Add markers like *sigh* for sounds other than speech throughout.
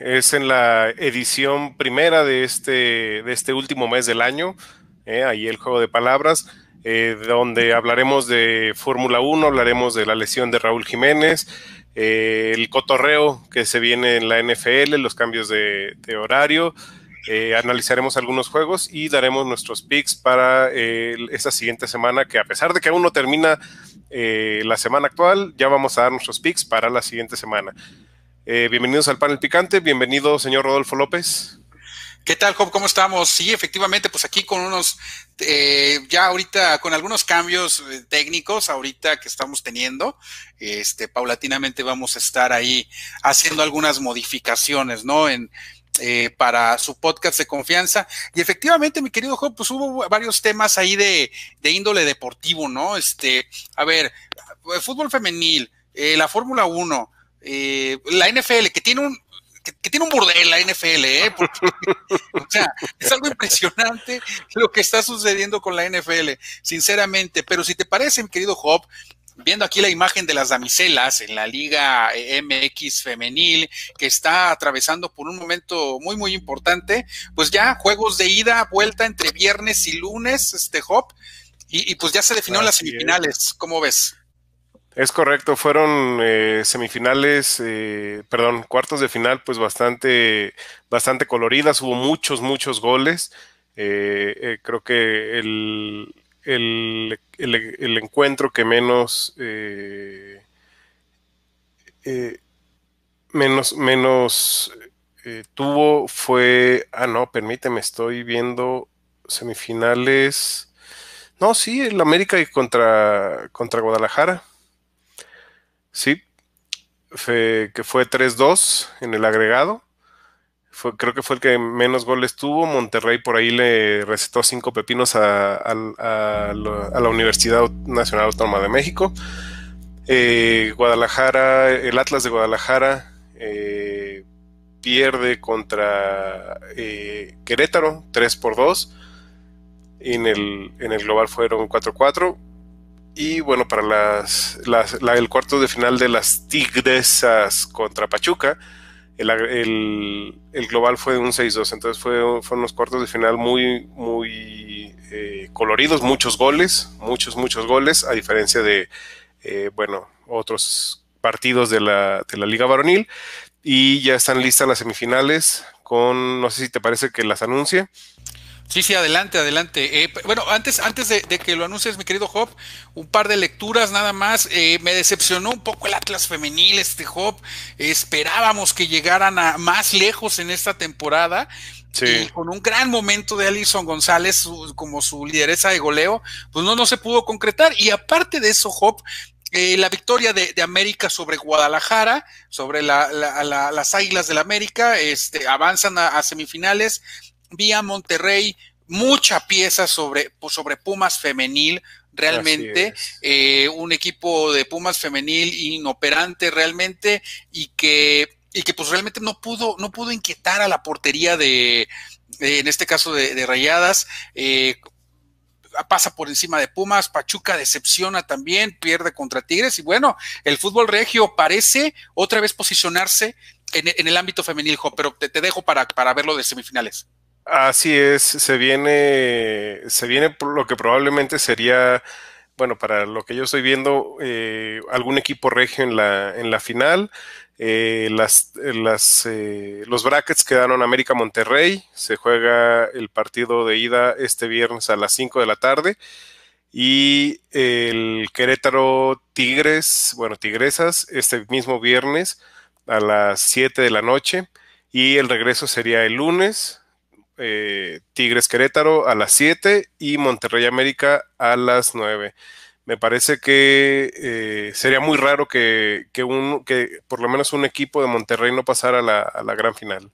es en la edición primera de este, de este último mes del año, eh, ahí el juego de palabras, eh, donde hablaremos de Fórmula 1, hablaremos de la lesión de Raúl Jiménez, eh, el cotorreo que se viene en la NFL, los cambios de, horario, analizaremos algunos juegos y daremos nuestros picks para esta siguiente semana, que a pesar de que aún no termina la semana actual, ya vamos a dar nuestros picks para la siguiente semana. Bienvenidos al panel picante, bienvenido señor Rodolfo López. ¿Qué tal, Job? ¿Cómo estamos? Sí, efectivamente, pues aquí con unos, eh, ya ahorita, con algunos cambios eh, técnicos ahorita que estamos teniendo, este, paulatinamente vamos a estar ahí haciendo algunas modificaciones, ¿no? En, eh, para su podcast de confianza. Y efectivamente, mi querido Job, pues hubo varios temas ahí de, de índole deportivo, ¿no? Este, a ver, fútbol femenil, la Fórmula 1, la NFL, que tiene un, que, tiene un burdel la NFL, ¿eh? o sea, es algo impresionante lo que está sucediendo con la NFL, sinceramente. Pero si te parece, mi querido Job, viendo aquí la imagen de las damiselas en la Liga MX femenil, que está atravesando por un momento muy, muy importante, pues ya juegos de ida, vuelta entre viernes y lunes, este Job, y, pues ya se definieron las semifinales. ¿Cómo ves? Es correcto, fueron eh, semifinales, eh, perdón, cuartos de final, pues bastante, bastante coloridas, hubo muchos, muchos goles. Eh, creo que el, el, el, encuentro que menos, menos, menos tuvo fue, ah, no, permíteme, estoy viendo semifinales. No, sí, el América contra, contra Guadalajara. Sí, que fue 3-2 en el agregado. Fue, creo que fue el que menos goles tuvo. Monterrey por ahí le recetó cinco pepinos a, la, Universidad Nacional Autónoma de México. Eh, Guadalajara, el Atlas de Guadalajara eh, pierde contra eh, Querétaro 3 por 2. en el, en el global fueron 4-4. Y bueno, para las, el cuarto de final de las Tigresas contra Pachuca, el, global fue un 6-2. Entonces fue, unos cuartos de final muy, muy eh, coloridos, muchos goles, muchos, muchos goles, a diferencia de, eh, bueno, otros partidos de la, de la Liga Varonil. Y ya están listas las semifinales con, no sé si te parece que las anuncie. Sí, sí, adelante, adelante. Eh, bueno, antes, antes de, que lo anuncies, mi querido Job, un par de lecturas nada más. Eh, me decepcionó un poco el Atlas femenil, este Job. esperábamos que llegaran a más lejos en esta temporada. Sí. con un gran momento de Alison González como su lideresa de goleo, pues no, no se pudo concretar. Y aparte de eso, Job, eh, la victoria de, América sobre Guadalajara, sobre las Águilas del América, este, avanzan a semifinales vía Monterrey mucha pieza sobre, pues, sobre Pumas femenil, realmente, eh, un equipo de Pumas femenil inoperante realmente y que, y que pues realmente no pudo, no pudo inquietar a la portería de, en este caso de, Rayadas, eh, pasa por encima de Pumas, Pachuca decepciona también, pierde contra Tigres y bueno, el fútbol regio parece otra vez posicionarse en, el ámbito femenil, pero te, te dejo para, para verlo de semifinales. Así es, se viene, se viene lo que probablemente sería, bueno, para lo que yo estoy viendo, eh, algún equipo regio en la, en la final. Eh, las, las, eh, los brackets quedaron América Monterrey. Se juega el partido de ida este viernes a las 5 de la tarde. Y el Querétaro Tigres, bueno, Tigresas, este mismo viernes a las 7 de la noche. Y el regreso sería el lunes eh, Tigres Querétaro a las 7 y Monterrey América a las 9. Me parece que eh, sería muy raro que, un, que por lo menos un equipo de Monterrey no pasara a la gran final.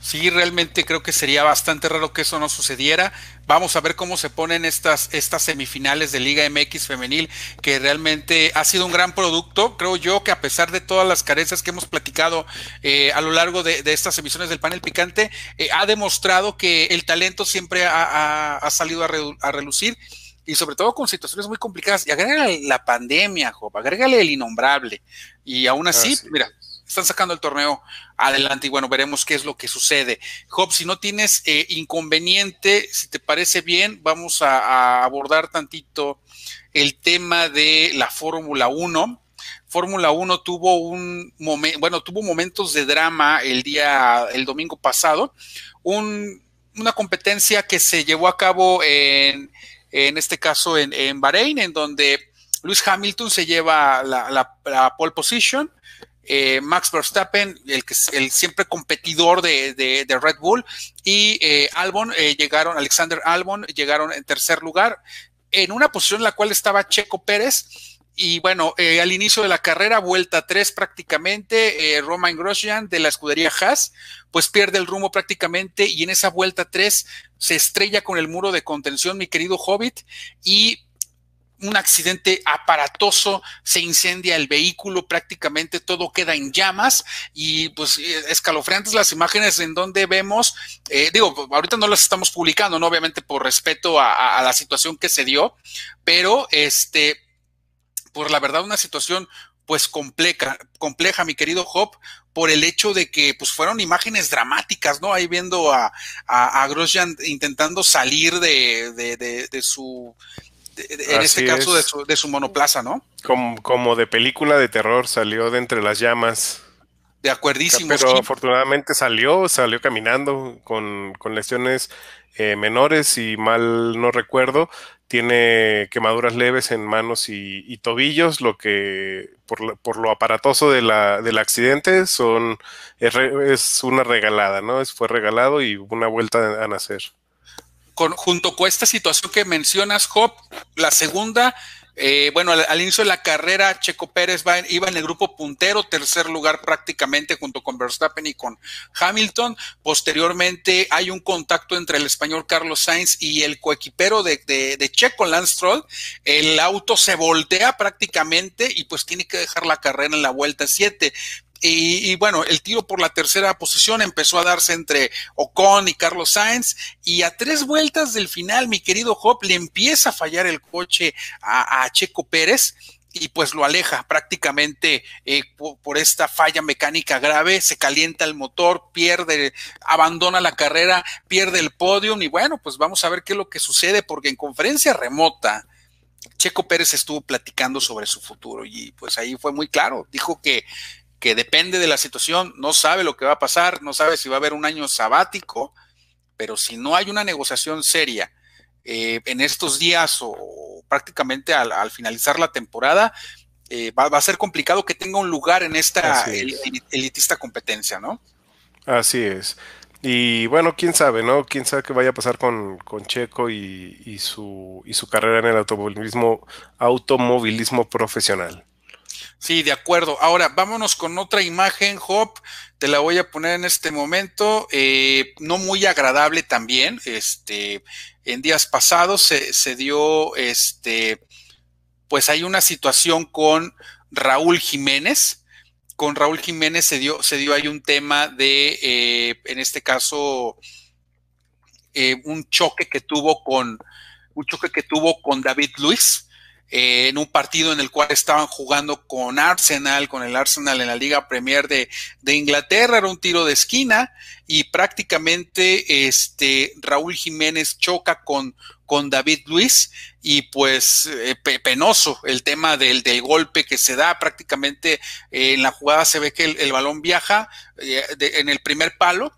Sí, realmente creo que sería bastante raro que eso no sucediera. Vamos a ver cómo se ponen estas, estas semifinales de Liga MX femenil, que realmente ha sido un gran producto. Creo yo que a pesar de todas las carencias que hemos platicado eh, a lo largo de, estas emisiones del panel picante, eh, ha demostrado que el talento siempre ha, salido a, relucir y sobre todo con situaciones muy complicadas. Y agrégale la pandemia, Job, agrégale el innombrable. Y aún así, mira, están sacando el torneo adelante y bueno, veremos qué es lo que sucede. Job, si no tienes eh, inconveniente, si te parece bien, vamos a, abordar tantito el tema de la Fórmula 1. Fórmula 1 tuvo un momento, bueno, tuvo momentos de drama el día, el domingo pasado. una competencia que se llevó a cabo en, en este caso en, en Bahrein, en donde Luis Hamilton se lleva la, pole position. Eh, Max Verstappen, el, el siempre competidor de, Red Bull, y eh, Albon eh, llegaron, Alexander Albon llegaron en tercer lugar, en una posición en la cual estaba Checo Pérez. Y bueno, al inicio de la carrera, vuelta 3 prácticamente, Romain Grosjean de la escudería Haas, pues pierde el rumbo prácticamente y en esa vuelta 3 se estrella con el muro de contención, mi querido Hobbit, y un accidente aparatoso, se incendia el vehículo, prácticamente todo queda en llamas y pues eh, escalofriantes las imágenes en donde vemos, eh, digo, ahorita no las estamos publicando, ¿no? obviamente por respeto a, la situación que se dio, pero este, por la verdad una situación pues compleja, compleja, mi querido Job, por el hecho de que pues fueron imágenes dramáticas, ¿no? Ahí viendo a, a, Grosjean intentando salir de, de su en este caso de su, monoplaza, ¿no? Como, como, de película de terror, salió de entre las llamas. De acuerdísimo. Pero afortunadamente salió, salió caminando con, lesiones eh, menores y mal no recuerdo. Tiene quemaduras leves en manos y, tobillos, lo que por, por lo aparatoso de la, del accidente son es, una regalada, ¿no? Es, fue regalado y una vuelta a nacer junto con esta situación que mencionas, Job, la segunda, eh, bueno, al, inicio de la carrera, Checo Pérez iba en el grupo puntero, tercer lugar prácticamente junto con Verstappen y con Hamilton. Posteriormente hay un contacto entre el español Carlos Sainz y el coequipero de, de Checo, Lance Stroll. El auto se voltea prácticamente y pues tiene que dejar la carrera en la vuelta 7. Y, bueno, el tiro por la tercera posición empezó a darse entre Ocon y Carlos Sainz. Y a tres vueltas del final, mi querido Hop le empieza a fallar el coche a, Checo Pérez y pues lo aleja prácticamente eh, por, esta falla mecánica grave, se calienta el motor, pierde, abandona la carrera, pierde el podio y bueno, pues vamos a ver qué es lo que sucede porque en conferencia remota Checo Pérez estuvo platicando sobre su futuro y pues ahí fue muy claro, dijo que que depende de la situación, no sabe lo que va a pasar, no sabe si va a haber un año sabático, pero si no hay una negociación seria eh, en estos días o prácticamente al, finalizar la temporada, eh, va, a ser complicado que tenga un lugar en esta elitista competencia, ¿no? Así es. Y bueno, quién sabe, ¿no? Quién sabe qué vaya a pasar con, con Checo y, y, su, y su carrera en el automovilismo, automovilismo profesional. Sí, de acuerdo. Ahora, vámonos con otra imagen, Hop. Te la voy a poner en este momento. Eh, no muy agradable también. Este, en días pasados se, se, dio, este, pues hay una situación con Raúl Jiménez. Con Raúl Jiménez se dio, se dio ahí un tema de, eh, en este caso, eh, un choque que tuvo con, un choque que tuvo con David Luis en un partido en el cual estaban jugando con Arsenal, con el Arsenal en la Liga Premier de, Inglaterra, era un tiro de esquina y prácticamente este Raúl Jiménez choca con, con David Luis y pues eh, penoso el tema del, del, golpe que se da. Prácticamente eh, en la jugada se ve que el, balón viaja eh, en el primer palo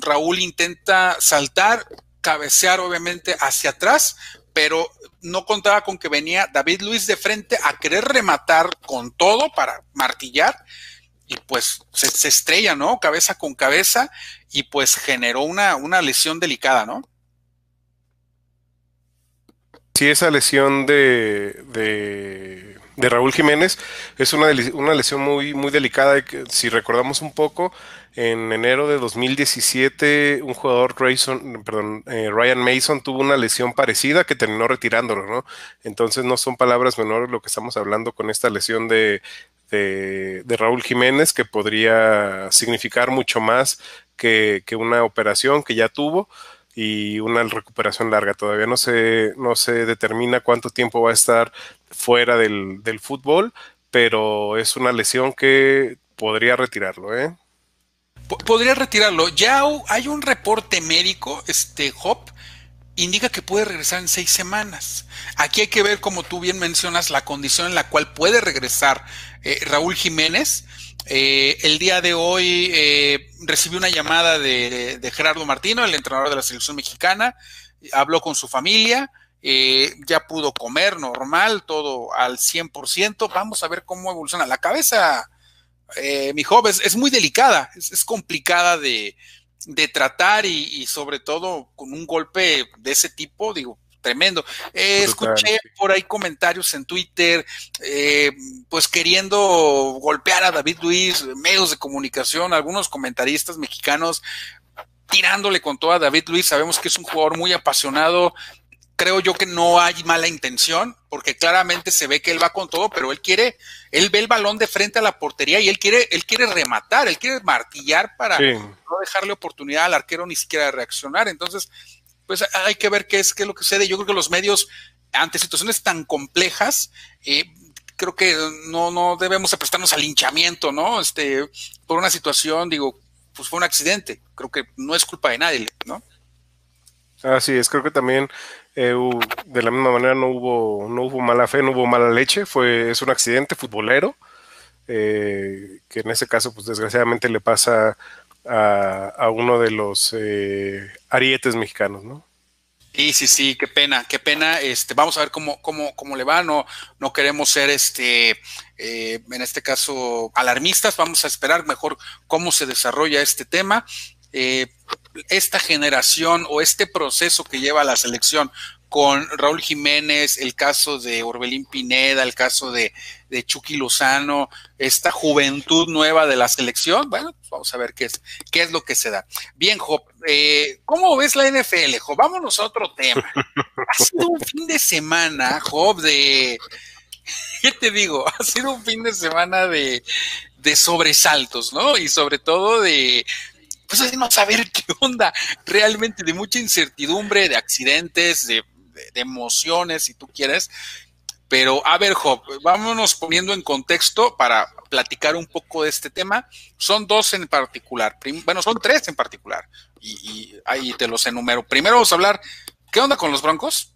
Raúl intenta saltar cabecear obviamente hacia atrás pero no contaba con que venía David Luis de frente a querer rematar con todo para martillar y pues se, estrella, ¿no? Cabeza con cabeza y pues generó una, una lesión delicada, ¿no? Sí, esa lesión de, de, de Raúl Jiménez es una, una lesión muy, muy delicada. Si recordamos un poco, en enero de 2017, un jugador, perdón, eh, Ryan Mason, tuvo una lesión parecida que terminó retirándolo, ¿no? Entonces no son palabras menores lo que estamos hablando con esta lesión de, de, Raúl Jiménez, que podría significar mucho más que, una operación que ya tuvo y una recuperación larga. Todavía no se, no se determina cuánto tiempo va a estar fuera del, del fútbol, pero es una lesión que podría retirarlo, ¿eh? Podría retirarlo. Ya hay un reporte médico, este Hop, indica que puede regresar en seis semanas. Aquí hay que ver, como tú bien mencionas, la condición en la cual puede regresar eh, Raúl Jiménez. Eh, el día de hoy eh, recibí una llamada de, de, Gerardo Martino, el entrenador de la selección mexicana. Habló con su familia, ya pudo comer normal, todo al 100%. Vamos a ver cómo evoluciona. La cabeza, mi joven, es, muy delicada, es complicada de, de tratar y, sobre todo con un golpe de ese tipo, digo, tremendo. Eh, escuché por ahí comentarios en Twitter, eh, pues queriendo golpear a David Luis, medios de comunicación, algunos comentaristas mexicanos tirándole con todo a David Luis. Sabemos que es un jugador muy apasionado, creo yo que no hay mala intención, porque claramente se ve que él va con todo, pero él quiere, él ve el balón de frente a la portería y él quiere, él quiere rematar, él quiere martillar para no dejarle oportunidad al arquero ni siquiera de reaccionar. Entonces, pues hay que ver qué es, qué es lo que sucede. Yo creo que los medios, ante situaciones tan complejas, eh, creo que no, no debemos prestarnos al linchamiento, ¿no? Este, por una situación, digo, pues fue un accidente. Creo que no es culpa de nadie, ¿no? Así es, creo que también eh, de la misma manera no hubo, no hubo mala fe, no hubo mala leche, fue, es un accidente futbolero, eh, que en ese caso, pues desgraciadamente le pasa a, uno de los eh, arietes mexicanos, ¿no? Sí, sí, sí, qué pena, qué pena. Este, vamos a ver cómo, cómo, cómo le va. No, no queremos ser este, en este caso, alarmistas. Vamos a esperar mejor cómo se desarrolla este tema. Eh, esta generación o este proceso que lleva la selección con Raúl Jiménez, el caso de Orbelín Pineda, el caso de, Chucky Lozano, esta juventud nueva de la selección, bueno, pues vamos a ver qué es, qué es lo que se da. Bien, Job, eh, ¿cómo ves la NFL, Job? Vámonos a otro tema. *laughs* Ha sido un fin de semana, Job, de... *laughs* ¿Qué te digo? Ha sido un fin de semana de, de sobresaltos, ¿no? Y sobre todo de, pues de no saber *laughs* qué onda, realmente de mucha incertidumbre, de accidentes, de, emociones, si tú quieres. Pero a ver, Job, vámonos poniendo en contexto para platicar un poco de este tema. Son dos en particular, bueno, son tres en particular, y, ahí te los enumero. Primero vamos a hablar, ¿qué onda con los Broncos?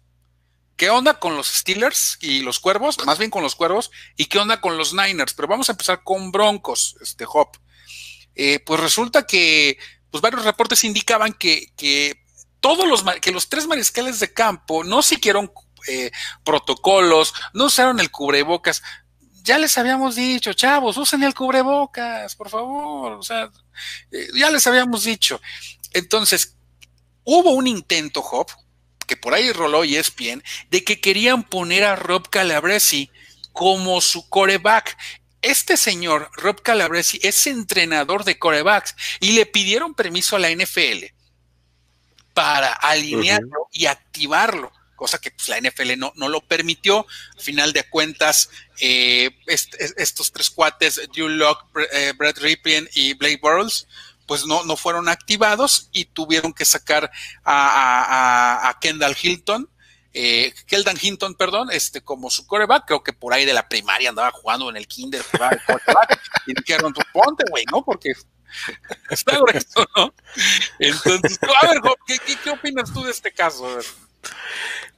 ¿Qué onda con los Steelers y los Cuervos? Más bien con los Cuervos. ¿Y qué onda con los Niners? Pero vamos a empezar con Broncos, este Job. Eh, pues resulta que pues varios reportes indicaban que, todos los que los tres mariscales de campo no siguieron eh, protocolos, no usaron el cubrebocas. Ya les habíamos dicho, chavos, usen el cubrebocas, por favor. O sea, eh, ya les habíamos dicho. Entonces, hubo un intento, Job, que por ahí roló y es bien, de que querían poner a Rob Calabresi como su coreback este señor, Rob Calabresi, es entrenador de corebacks y le pidieron permiso a la NFL para alinearlo y activarlo, cosa que pues, la NFL no, no, lo permitió. Al final de cuentas, eh, estos tres cuates, Drew Locke, eh, Brad Ripien y Blake Burles, pues no, no fueron activados y tuvieron que sacar a Kendall Hilton eh, Keldan Hinton, perdón, este, como su coreback, creo que por ahí de la primaria andaba jugando en el kinder, *laughs* y dijeron, pues ponte, güey, ¿no? Porque *laughs* está grueso, ¿no? Entonces, a ver, ¿qué, opinas tú de este caso?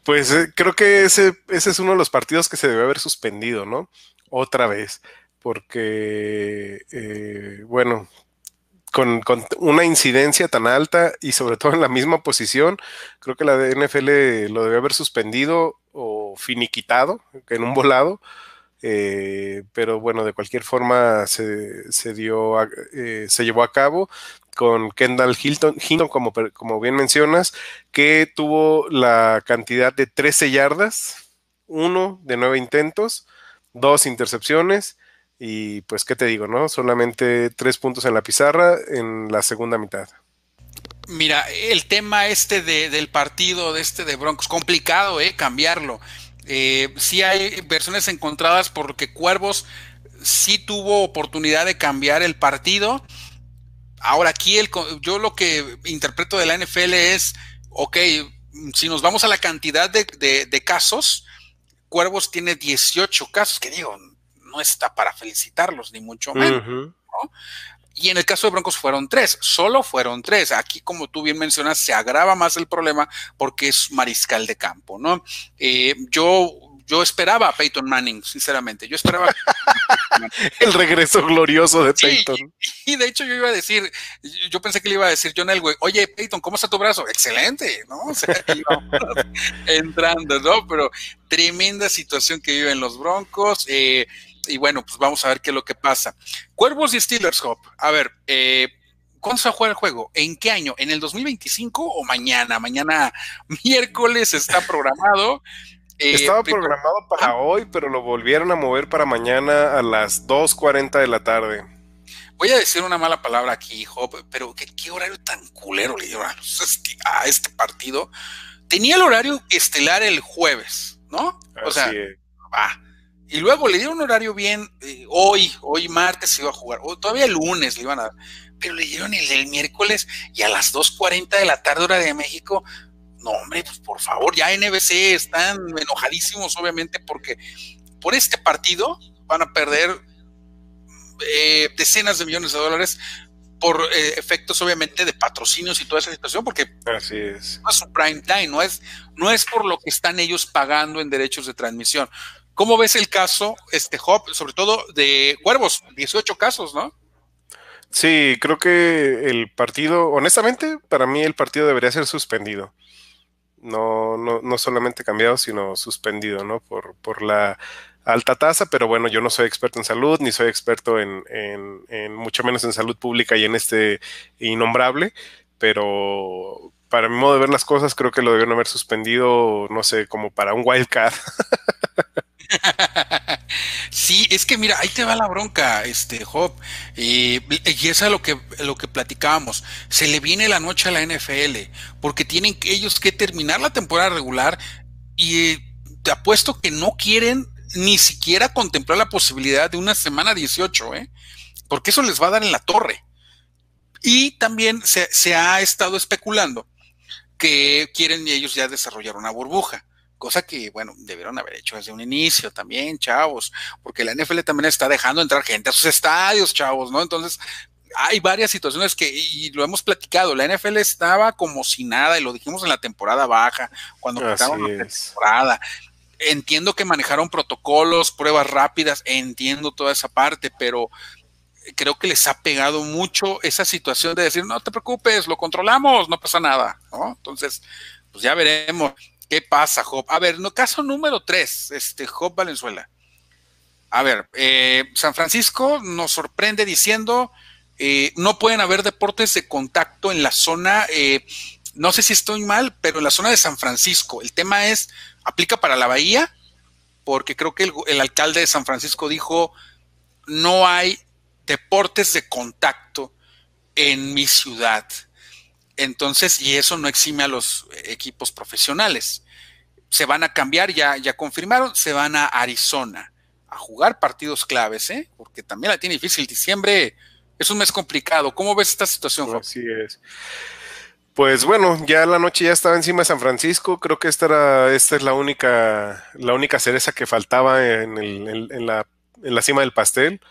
Pues eh, creo que ese, ese es uno de los partidos que se debe haber suspendido, ¿no? Otra vez, porque, eh, bueno, con, una incidencia tan alta y sobre todo en la misma posición, creo que la de NFL lo debe haber suspendido o finiquitado en un volado. Eh, pero bueno, de cualquier forma se, dio, eh, se llevó a cabo con Kendall Hilton, Hinton, como bien mencionas, que tuvo la cantidad de 13 yardas, uno de nueve intentos, dos intercepciones y pues, ¿qué te digo, no? Solamente tres puntos en la pizarra en la segunda mitad. Mira, el tema este de, del partido de este de Broncos, complicado, ¿eh? Cambiarlo. Eh, sí hay versiones encontradas porque Cuervos sí tuvo oportunidad de cambiar el partido. Ahora aquí el, yo lo que interpreto de la NFL es, ok, si nos vamos a la cantidad de, de casos, Cuervos tiene 18 casos, que digo, no está para felicitarlos, ni mucho menos. ¿no? Y en el caso de Broncos fueron tres, solo fueron tres. Aquí, como tú bien mencionas, se agrava más el problema porque es mariscal de campo, ¿no? Eh, yo yo esperaba a Peyton Manning, sinceramente. Yo esperaba. *laughs* el regreso glorioso de Peyton. y de hecho, yo iba a decir, yo pensé que le iba a decir John Elway, oye, Peyton, ¿cómo está tu brazo? Excelente, ¿no? O sea, *laughs* entrando, ¿no? Pero tremenda situación que viven los Broncos. Eh, y bueno, pues vamos a ver qué es lo que pasa. Cuervos y Steelers, Hop. A ver, eh, ¿Cuándo se va a jugar el juego? ¿En qué año? ¿En el 2025 o mañana? Mañana *laughs* miércoles está programado. Eh, Estaba programado para hoy, pero lo volvieron a mover para mañana a las 2.40 de la tarde. Voy a decir una mala palabra aquí, hijo, pero ¿qué, horario tan culero le dieron a este partido? Tenía el horario estelar el jueves, ¿no? o sea, va. Y luego le dieron un horario bien, eh, hoy, hoy martes se iba a jugar, o todavía el lunes le iban a dar, pero le dieron el, el miércoles y a las 2.40 de la tarde hora de México, no, hombre, pues por favor, ya NBC están enojadísimos, obviamente, porque por este partido van a perder eh, decenas de millones de dólares por eh, efectos, obviamente, de patrocinios y toda esa situación, porque Así es. no es un prime time, no es, no es por lo que están ellos pagando en derechos de transmisión. ¿Cómo ves el caso, este Hop, sobre todo de Cuervos? 18 casos, ¿no? Sí, creo que el partido, honestamente, para mí el partido debería ser suspendido no, no, no solamente cambiado, sino suspendido, ¿no? Por, por la alta tasa, pero bueno, yo no soy experto en salud, ni soy experto en, en, mucho menos en salud pública y en este innombrable, pero para mi modo de ver las cosas, creo que lo debieron haber suspendido, no sé, como para un wildcard. *laughs* Sí, es que mira, ahí te va la bronca, este Job, y eso es lo que, lo que platicábamos. Se le viene la noche a la NFL, porque tienen ellos que terminar la temporada regular y te apuesto que no quieren ni siquiera contemplar la posibilidad de una semana 18, ¿eh? porque eso les va a dar en la torre. Y también se, se ha estado especulando que quieren ellos ya desarrollar una burbuja cosa que, bueno, debieron haber hecho desde un inicio también, chavos, porque la NFL también está dejando entrar gente a sus estadios, chavos, ¿no? Entonces, hay varias situaciones que, y lo hemos platicado, la NFL estaba como si nada, y lo dijimos en la temporada baja, cuando empezaron la temporada. Entiendo que manejaron protocolos, pruebas rápidas, entiendo toda esa parte, pero creo que les ha pegado mucho esa situación de decir, no te preocupes, lo controlamos, no pasa nada, ¿no? Entonces, pues ya veremos. ¿Qué pasa, Job? A ver, caso número tres, este, Job Valenzuela. A ver, eh, San Francisco nos sorprende diciendo, eh, no pueden haber deportes de contacto en la zona, eh, no sé si estoy mal, pero en la zona de San Francisco. El tema es, aplica para la bahía, porque creo que el alcalde de San Francisco dijo, no hay deportes de contacto en mi ciudad. Entonces, y eso no exime a los equipos profesionales. Se van a cambiar, ya, ya confirmaron, se van a Arizona a jugar partidos claves, ¿eh? porque también la tiene difícil. Diciembre es un mes complicado. ¿Cómo ves esta situación, Así es. Pues bueno, ya la noche ya estaba encima de San Francisco. Creo que esta era, esta es la única, la única cereza que faltaba en, en, la, en la cima del pastel.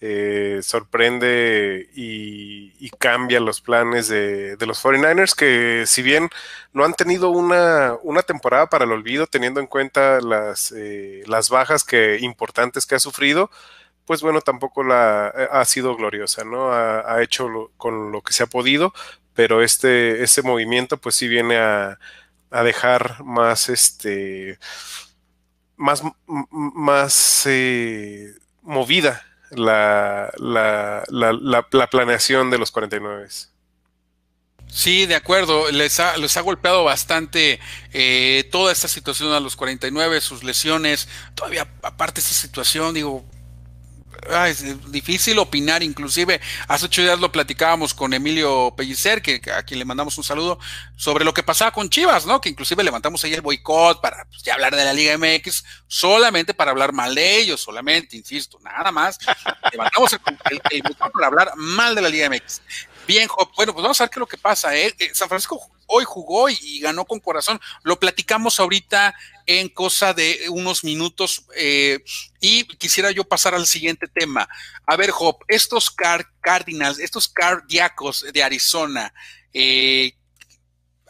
Eh, sorprende y, cambia los planes de, los 49ers, que si bien no han tenido una, una temporada para el olvido, teniendo en cuenta las, eh, las bajas que, importantes que ha sufrido, pues bueno, tampoco la, eh, ha sido gloriosa, ¿no? Ha, hecho con lo que se ha podido, pero este, este movimiento pues sí viene a, a dejar más, este, más, más movida la, la, la, planeación de los 49. Sí, de acuerdo. Les ha, les ha golpeado bastante eh, toda esta situación a los 49, sus lesiones. Todavía, aparte de esta situación, digo, es difícil opinar, inclusive hace ocho días lo platicábamos con Emilio Pellicer, que, a quien le mandamos un saludo, sobre lo que pasaba con Chivas, ¿no? Que inclusive levantamos ahí el boicot para pues, ya hablar de la Liga MX, solamente para hablar mal de ellos, solamente, insisto, nada más. *laughs* levantamos el, boicot para hablar mal de la Liga MX. Bien, bueno, pues vamos a ver qué es lo que pasa. ¿eh? eh San Francisco hoy jugó y, ganó con corazón. Lo platicamos ahorita en cosa de unos minutos eh, y quisiera yo pasar al siguiente tema. A ver, Job, estos Cardinals, estos Cardíacos de Arizona, eh,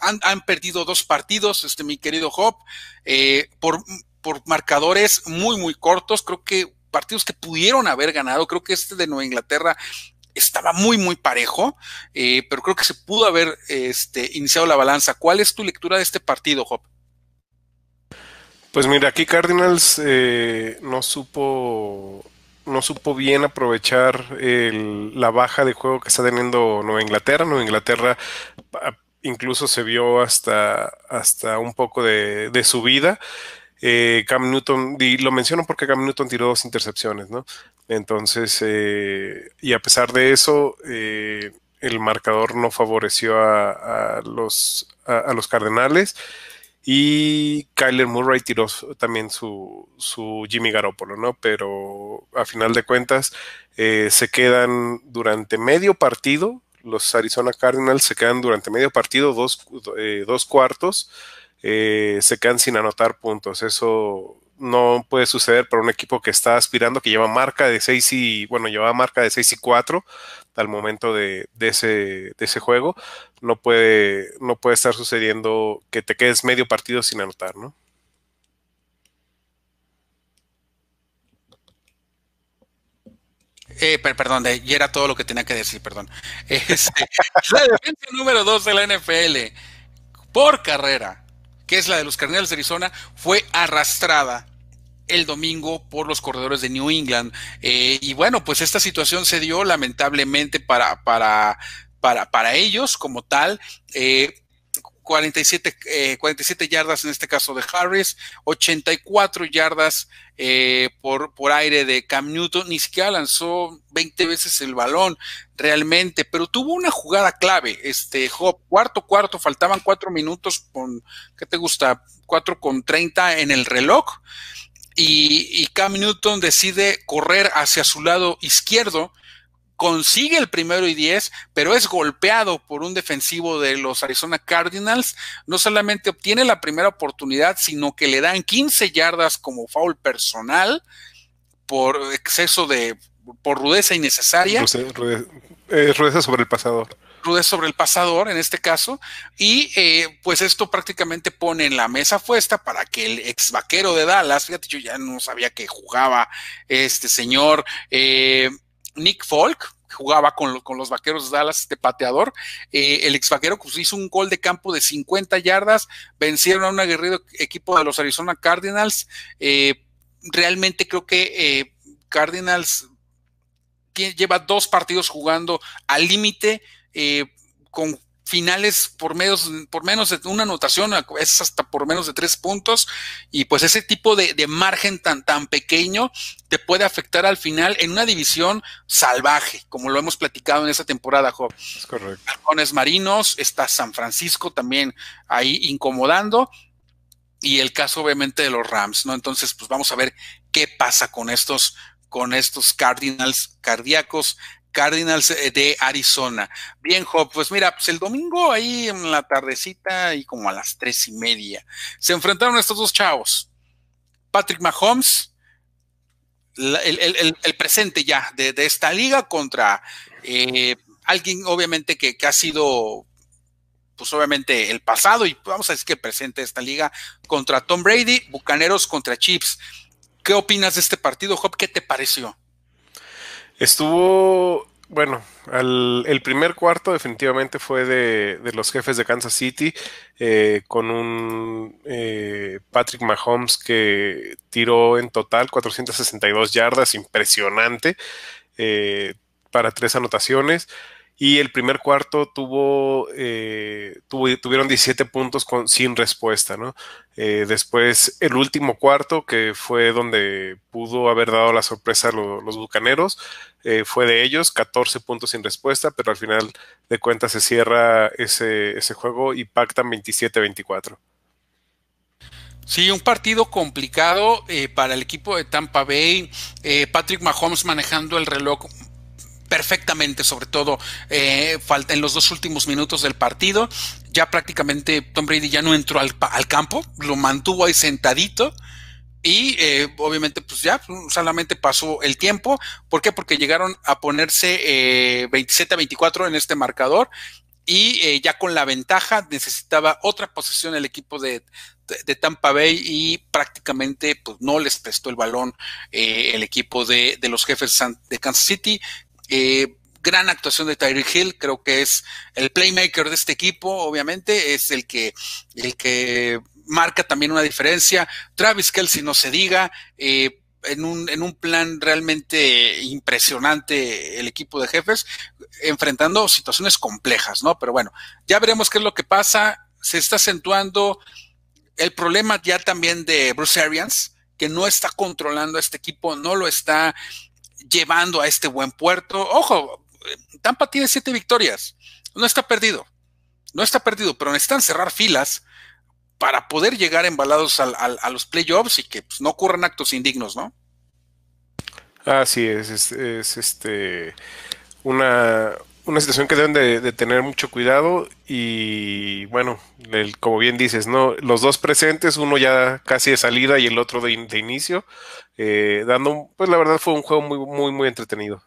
han, perdido dos partidos, este, mi querido Job, eh, por, por marcadores muy, muy cortos. Creo que partidos que pudieron haber ganado. Creo que este de Nueva Inglaterra estaba muy, muy parejo, eh, pero creo que se pudo haber este, iniciado la balanza. ¿Cuál es tu lectura de este partido, Job? Pues mira, aquí Cardinals eh, no supo no supo bien aprovechar la baja de juego que está teniendo Nueva Inglaterra. Nueva Inglaterra incluso se vio hasta, hasta un poco de subida. Eh, Cam Newton, y lo menciono porque Cam Newton tiró dos intercepciones, ¿no? Entonces, eh, y a pesar de eso, eh, el marcador no favoreció a, los, a, los Cardenales. Y Kyler Murray tiró también su, su Jimmy Garoppolo, ¿no? Pero a final de cuentas se quedan durante medio partido, los Arizona Cardinals se quedan durante medio partido, dos, dos cuartos, eh, se quedan sin anotar puntos. Eso no puede suceder para un equipo que está aspirando, que lleva marca de 6 y, bueno, lleva marca de 6 y 4 al momento de, ese, ese juego. No puede, no puede estar sucediendo que te quedes medio partido sin anotar, ¿no? Eh, perdón, y era todo lo que tenía que decir, perdón. *laughs* Este, la defensa número 2 de la NFL por carrera que es la de los Cardinals de Arizona, fue arrastrada el domingo por los corredores de New England. Eh, y bueno, pues esta situación se dio lamentablemente para, para, para, para ellos como tal. Eh, 47, 47 eh, yardas en este caso de Harris, 84 yardas eh, por, por aire de Cam Newton, ni siquiera lanzó 20 veces el balón realmente, pero tuvo una jugada clave, este cuarto cuarto, faltaban cuatro minutos con, ¿qué te gusta? Cuatro con 30 en el reloj. Y Cam Newton decide correr hacia su lado izquierdo, consigue el primero y diez, pero es golpeado por un defensivo de los Arizona Cardinals. No solamente obtiene la primera oportunidad, sino que le dan 15 yardas como foul personal por exceso de, por rudeza innecesaria. Eh, rudeza, sobre el pasador. Rudeza sobre el pasador en este caso. Y eh, pues esto prácticamente pone en la mesa fuesta para que el ex vaquero de Dallas, fíjate, yo ya no sabía que jugaba este señor. Eh, Nick Folk, jugaba con, los vaqueros de Dallas de pateador. Eh, el ex vaquero pues, hizo un gol de campo de 50 yardas, vencieron a un aguerrido equipo de los Arizona Cardinals. Eh, realmente creo que eh, Cardinals lleva dos partidos jugando al límite con finales por menos, por menos de una anotación, es hasta por menos de tres puntos, y pues ese tipo de, margen tan, tan pequeño te puede afectar al final en una división salvaje, como lo hemos platicado en esa temporada, Job. Es correcto. Halcones Marinos, está San Francisco también ahí incomodando, y el caso obviamente de los Rams, ¿no? Entonces, pues vamos a ver qué pasa con estos, con estos Cardinals cardíacos Cardinals eh, de Arizona. Bien, Job, pues mira, pues el domingo ahí en la tardecita y como a las tres y media se enfrentaron estos dos chavos. Patrick Mahomes, el, presente ya de, esta liga contra eh, alguien obviamente que, ha sido pues obviamente el pasado y vamos a decir que el presente de esta liga contra Tom Brady, Bucaneros contra Chips. ¿Qué opinas de este partido, Job? ¿Qué te pareció? Estuvo, bueno, el primer cuarto definitivamente fue de, los jefes de Kansas City, eh, con un eh, Patrick Mahomes que tiró en total 462 yardas, impresionante, eh, para tres anotaciones. Y el primer cuarto tuvo, eh, tuvieron 17 puntos sin respuesta, ¿no? Eh, después el último cuarto, que fue donde pudo haber dado la sorpresa a los bucaneros, eh, fue de ellos, 14 puntos sin respuesta, pero al final de cuentas se cierra ese, ese juego y pactan 27-24. Sí, un partido complicado para el equipo de Tampa Bay. Patrick Mahomes manejando el reloj perfectamente, sobre todo eh, falta en los dos últimos minutos del partido. Ya prácticamente Tom Brady ya no entró al, campo, lo mantuvo ahí sentadito. Y eh, obviamente, pues ya solamente pasó el tiempo. ¿Por qué? Porque llegaron a ponerse 27 a 24 en este marcador. Y ya con la ventaja necesitaba otra posesión el equipo de, de Tampa Bay y prácticamente pues, no les prestó el balón el equipo de, de, los jefes de Kansas City. Eh, gran actuación de Tyreek Hill, creo que es el playmaker de este equipo, obviamente, es el que, el que marca también una diferencia. Travis Kelsey no se diga, eh, en, un, en un plan realmente impresionante el equipo de jefes, enfrentando situaciones complejas, ¿no? Pero bueno, ya veremos qué es lo que pasa. Se está acentuando el problema ya también de Bruce Arians, que no está controlando a este equipo, no lo está llevando a este buen puerto. Ojo, Tampa tiene siete victorias, no está perdido, no está perdido, pero necesitan cerrar filas para poder llegar embalados a los playoffs y que pues, no ocurran actos indignos, ¿no? Así es, es, este una, una, situación que deben de, tener mucho cuidado y bueno, como bien dices, no, los dos presentes, uno ya casi de salida y el otro de, de inicio, eh, dando, pues la verdad fue un juego muy, muy, muy entretenido.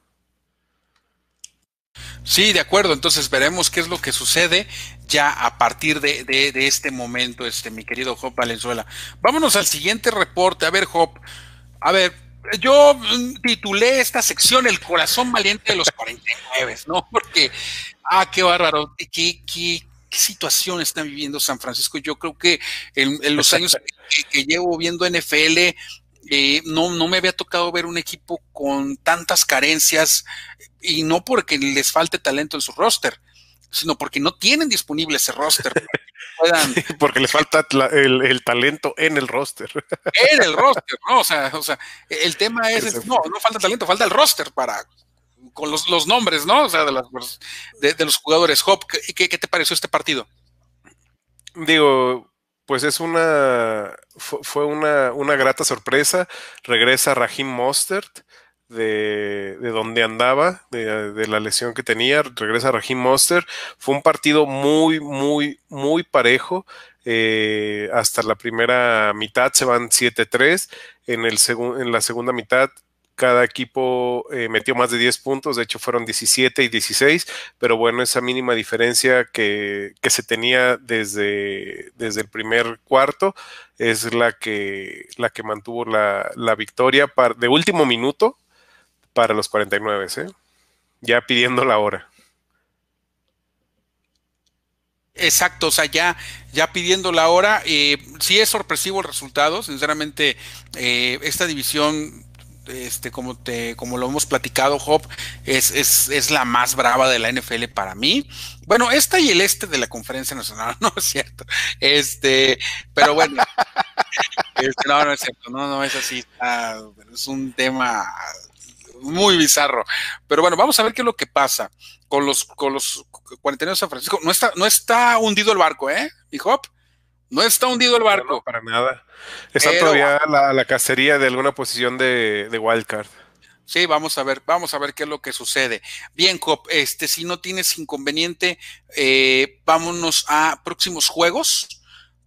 Sí, de acuerdo. Entonces veremos qué es lo que sucede ya a partir de, este momento, este, mi querido Job Valenzuela. Vámonos al siguiente reporte. A ver, Job. A ver, yo titulé esta sección El corazón valiente de los 49, ¿no? Porque, ah, qué bárbaro. Qué, qué, situación está viviendo San Francisco. Yo creo que en, los años que, llevo viendo NFL, eh, no, no me había tocado ver un equipo con tantas carencias y no porque les falte talento en su roster, sino porque no tienen disponible ese roster. *laughs* porque les falta el, talento en el roster. En el roster, ¿no? O sea, o sea el tema es, no, no falta talento, falta el roster para con los, los nombres, ¿no? O sea, de, de, los jugadores. Hop, ¿qué, ¿qué te pareció este partido? Digo, pues es una, fue una, una grata sorpresa. Regresa Rahim Mostert de, de donde andaba, de, la lesión que tenía. Regresa Rahim Mostert. Fue un partido muy, muy, muy parejo. Eh, hasta la primera mitad se van 7-3. En, el en la segunda mitad cada equipo eh, metió más de 10 puntos, de hecho fueron 17 y 16, pero bueno, esa mínima diferencia que, se tenía desde, desde, el primer cuarto es la que, la que mantuvo la, victoria de último minuto para los 49, ¿eh? ya pidiendo la hora. Exacto, o sea, ya, ya pidiendo la hora, eh, sí es sorpresivo el resultado, sinceramente, eh, esta división este, como te, como lo hemos platicado, Hop, es, es, es, la más brava de la NFL para mí. Bueno, esta y el este de la conferencia nacional, *laughs* no es cierto. Este, pero bueno, *laughs* este, no, no es cierto, no, no es así, es un tema muy bizarro. Pero bueno, vamos a ver qué es lo que pasa con los, con los 49 de San Francisco. No está, no está hundido el barco, ¿eh? Hop, no está hundido el barco. para nada. Está todavía la, cacería de alguna posición de, de wildcard. Sí, vamos a ver, vamos a ver qué es lo que sucede. Bien, Cop, este, si no tienes inconveniente, eh, vámonos a próximos juegos.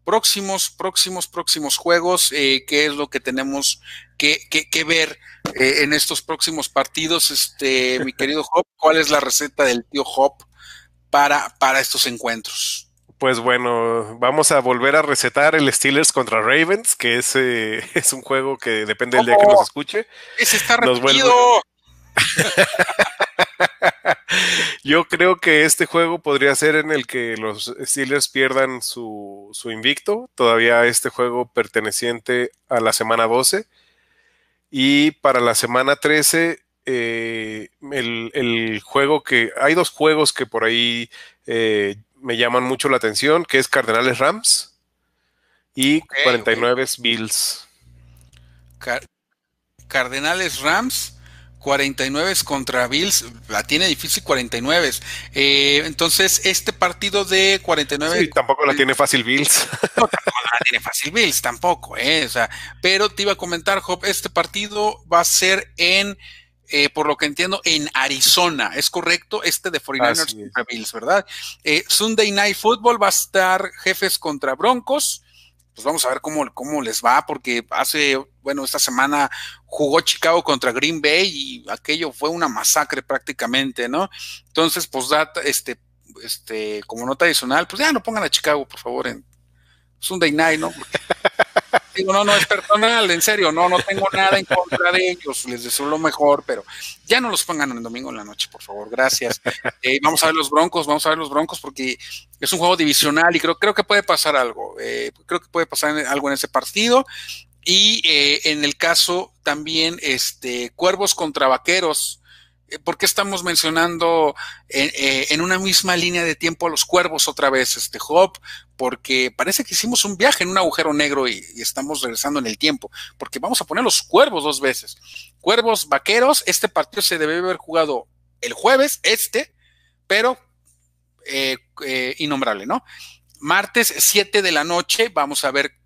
Próximos, próximos, próximos juegos. Eh, ¿Qué es lo que tenemos que, que, ver eh, en estos próximos partidos? Este, mi *laughs* querido Hop, ¿cuál es la receta del tío Hop para, para estos encuentros? Pues bueno, vamos a volver a recetar el Steelers contra Ravens, que es, *laughs* es un juego que depende del día que nos escuche. Ese está repetido. *laughs* Yo creo que este juego podría ser en el que los Steelers pierdan su, su invicto. Todavía este juego perteneciente a la semana 12. Y para la semana 13, eh, el, el, juego que. Hay dos juegos que por ahí eh, me llaman mucho la atención, que es Cardenales Rams y 49 Bills. Cardenales Rams, 49 contra Bills, la tiene difícil 49. Eh, entonces, este partido de 49... Sí, tampoco la tiene fácil Bills. *laughs* No, tampoco la tiene fácil Bills, tampoco, eh, o sea, pero te iba a comentar, Job, este partido va a ser en eh, por lo que entiendo, en Arizona. ¿Es correcto? Este de 49ers contra Bills, ¿verdad? Eh, Sunday Night Football va a estar jefes contra Broncos. Pues vamos a ver cómo, cómo les va, porque hace, bueno, esta semana jugó Chicago contra Green Bay y aquello fue una masacre prácticamente, ¿no? Entonces, pues, este, este, como nota adicional, pues ya no pongan a Chicago, por favor, en Sunday Night, ¿no? *laughs* Digo, no, no es personal, en serio, no, no tengo nada en contra de ellos, les deseo lo mejor, pero ya no los pongan el domingo en la noche, por favor, gracias. Eh, vamos a ver los Broncos, vamos a ver los Broncos porque es un juego divisional y creo, creo que puede pasar algo, eh, creo que puede pasar algo en ese partido. Y eh, en el caso también, este, Cuervos contra Vaqueros, eh, ¿por qué estamos mencionando eh, en, una misma línea de tiempo a los cuervos otra vez, este Job? Porque parece que hicimos un viaje en un agujero negro y, estamos regresando en el tiempo, porque vamos a poner los cuervos dos veces. Cuervos vaqueros, este partido se debe haber jugado el jueves, este, pero eh, innombrable, ¿no? Martes 7 de la noche, vamos a ver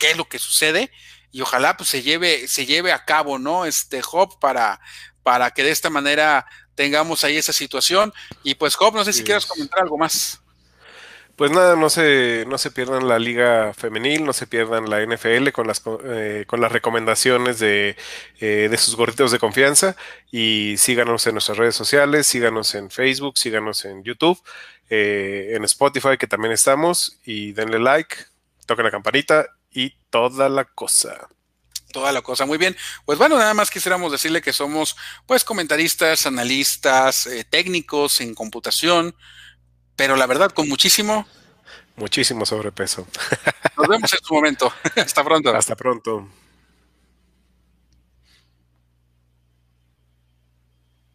qué es lo que sucede y ojalá pues se lleve, se lleve a cabo, ¿no? Este Job para para que de esta manera tengamos ahí esa situación. Y pues, Job, no sé si quieres comentar algo más. Pues nada, no se, no se pierdan la liga femenil, no se pierdan la NFL con las, eh, con las recomendaciones de, eh, de sus gorditos de confianza y síganos en nuestras redes sociales, síganos en Facebook, síganos en YouTube, eh, en Spotify que también estamos y denle like, toquen la campanita y toda la cosa toda la cosa. Muy bien. Pues bueno, nada más quisiéramos decirle que somos pues comentaristas, analistas, eh, técnicos en computación, pero la verdad con muchísimo. Muchísimo sobrepeso. Nos vemos en su momento. *laughs* Hasta pronto. Hasta pronto.